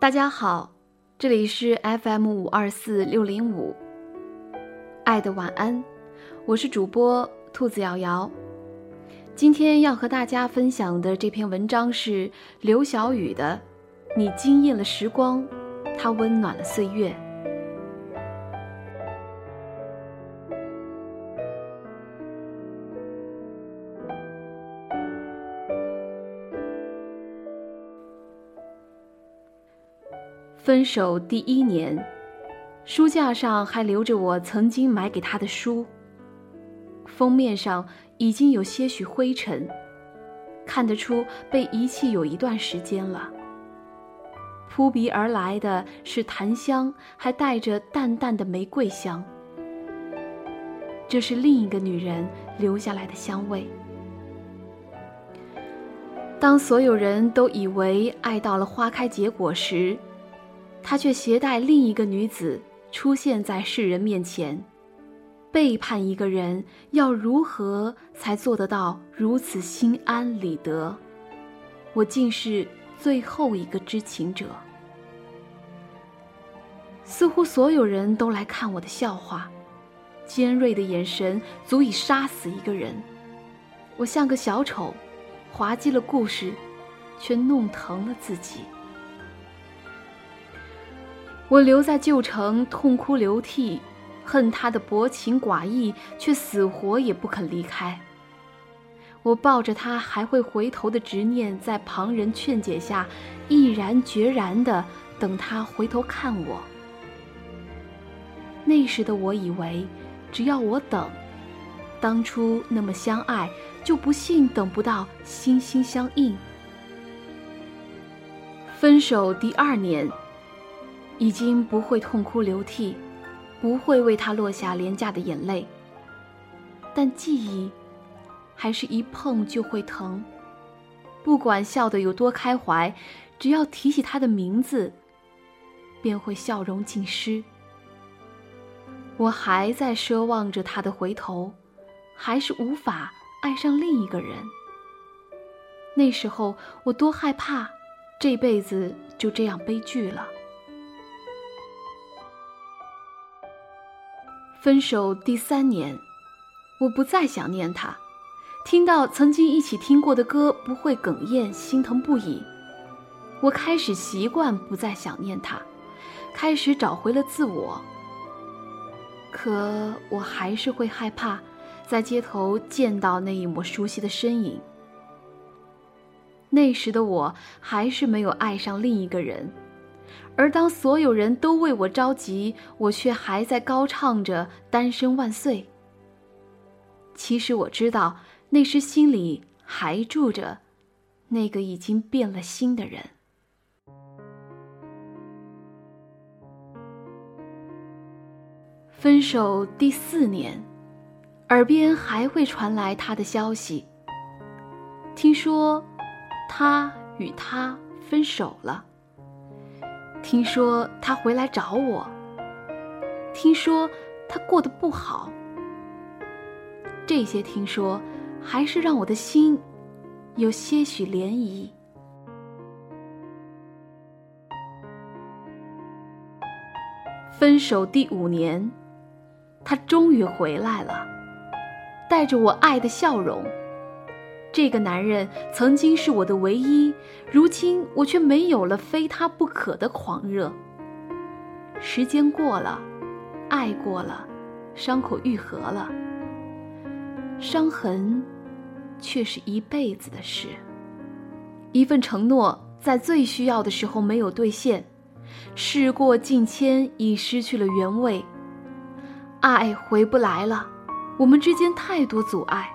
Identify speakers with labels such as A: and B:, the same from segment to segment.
A: 大家好，这里是 FM 五二四六零五，爱的晚安，我是主播兔子瑶瑶。今天要和大家分享的这篇文章是刘晓宇的《你惊艳了时光，它温暖了岁月》。分手第一年，书架上还留着我曾经买给他的书。封面上已经有些许灰尘，看得出被遗弃有一段时间了。扑鼻而来的是檀香，还带着淡淡的玫瑰香。这是另一个女人留下来的香味。当所有人都以为爱到了花开结果时，他却携带另一个女子出现在世人面前，背叛一个人要如何才做得到如此心安理得？我竟是最后一个知情者。似乎所有人都来看我的笑话，尖锐的眼神足以杀死一个人。我像个小丑，滑稽了故事，却弄疼了自己。我留在旧城，痛哭流涕，恨他的薄情寡义，却死活也不肯离开。我抱着他还会回头的执念，在旁人劝解下，毅然决然的等他回头看我。那时的我以为，只要我等，当初那么相爱，就不信等不到心心相印。分手第二年。已经不会痛哭流涕，不会为他落下廉价的眼泪。但记忆，还是一碰就会疼。不管笑得有多开怀，只要提起他的名字，便会笑容尽失。我还在奢望着他的回头，还是无法爱上另一个人。那时候我多害怕，这辈子就这样悲剧了。分手第三年，我不再想念他，听到曾经一起听过的歌不会哽咽，心疼不已。我开始习惯不再想念他，开始找回了自我。可我还是会害怕，在街头见到那一抹熟悉的身影。那时的我还是没有爱上另一个人。而当所有人都为我着急，我却还在高唱着“单身万岁”。其实我知道，那时心里还住着那个已经变了心的人。分手第四年，耳边还会传来他的消息。听说，他与他分手了。听说他回来找我。听说他过得不好。这些听说，还是让我的心有些许涟漪。分手第五年，他终于回来了，带着我爱的笑容。这个男人曾经是我的唯一，如今我却没有了非他不可的狂热。时间过了，爱过了，伤口愈合了，伤痕却是一辈子的事。一份承诺在最需要的时候没有兑现，事过境迁已失去了原味，爱回不来了，我们之间太多阻碍。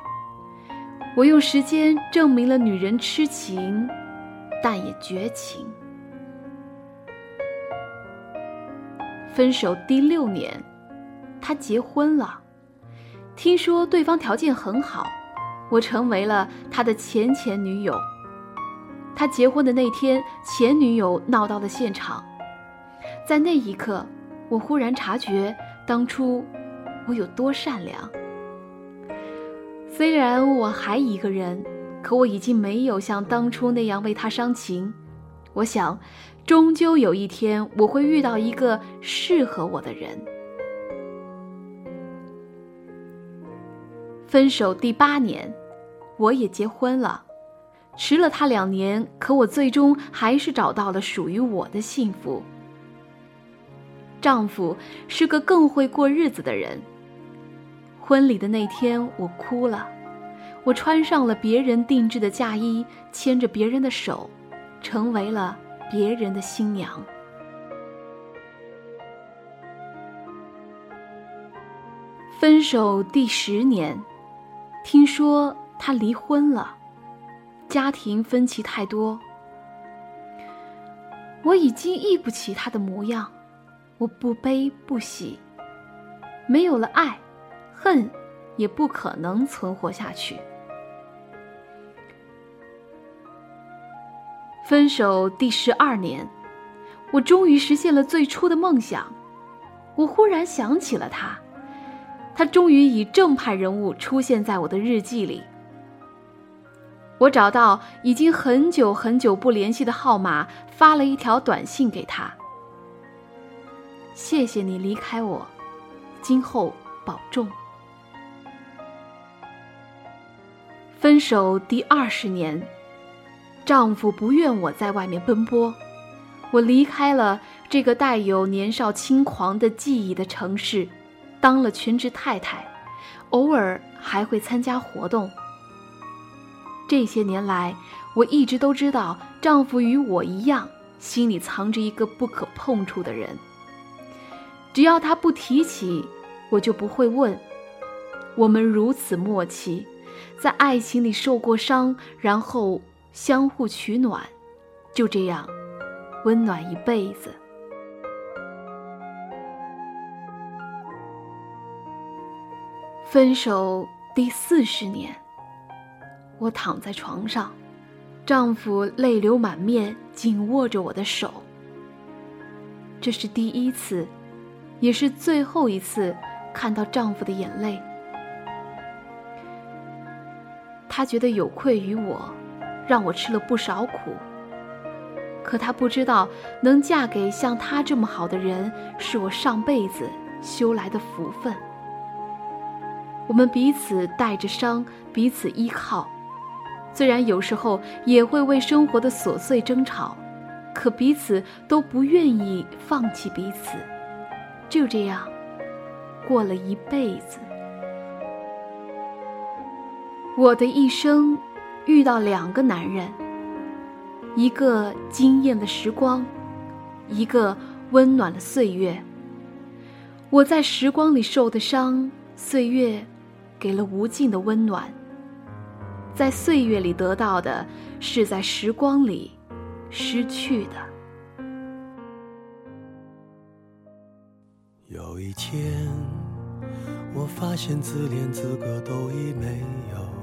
A: 我用时间证明了女人痴情，但也绝情。分手第六年，他结婚了，听说对方条件很好，我成为了他的前前女友。他结婚的那天，前女友闹到了现场，在那一刻，我忽然察觉当初我有多善良。虽然我还一个人，可我已经没有像当初那样为他伤情。我想，终究有一天我会遇到一个适合我的人。分手第八年，我也结婚了，迟了他两年，可我最终还是找到了属于我的幸福。丈夫是个更会过日子的人。婚礼的那天，我哭了，我穿上了别人定制的嫁衣，牵着别人的手。成为了别人的新娘。分手第十年，听说他离婚了，家庭分歧太多。我已经忆不起他的模样，我不悲不喜，没有了爱，恨也不可能存活下去。分手第十二年，我终于实现了最初的梦想。我忽然想起了他，他终于以正派人物出现在我的日记里。我找到已经很久很久不联系的号码，发了一条短信给他：“谢谢你离开我，今后保重。”分手第二十年。丈夫不愿我在外面奔波，我离开了这个带有年少轻狂的记忆的城市，当了全职太太，偶尔还会参加活动。这些年来，我一直都知道，丈夫与我一样，心里藏着一个不可碰触的人。只要他不提起，我就不会问。我们如此默契，在爱情里受过伤，然后。相互取暖，就这样温暖一辈子。分手第四十年，我躺在床上，丈夫泪流满面，紧握着我的手。这是第一次，也是最后一次看到丈夫的眼泪。他觉得有愧于我。让我吃了不少苦，可他不知道，能嫁给像他这么好的人，是我上辈子修来的福分。我们彼此带着伤，彼此依靠，虽然有时候也会为生活的琐碎争吵，可彼此都不愿意放弃彼此，就这样过了一辈子。我的一生。遇到两个男人，一个惊艳了时光，一个温暖了岁月。我在时光里受的伤，岁月给了无尽的温暖。在岁月里得到的，是在时光里失去的。
B: 有一天，我发现自怜资格都已没有。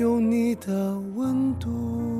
B: 有你的温度。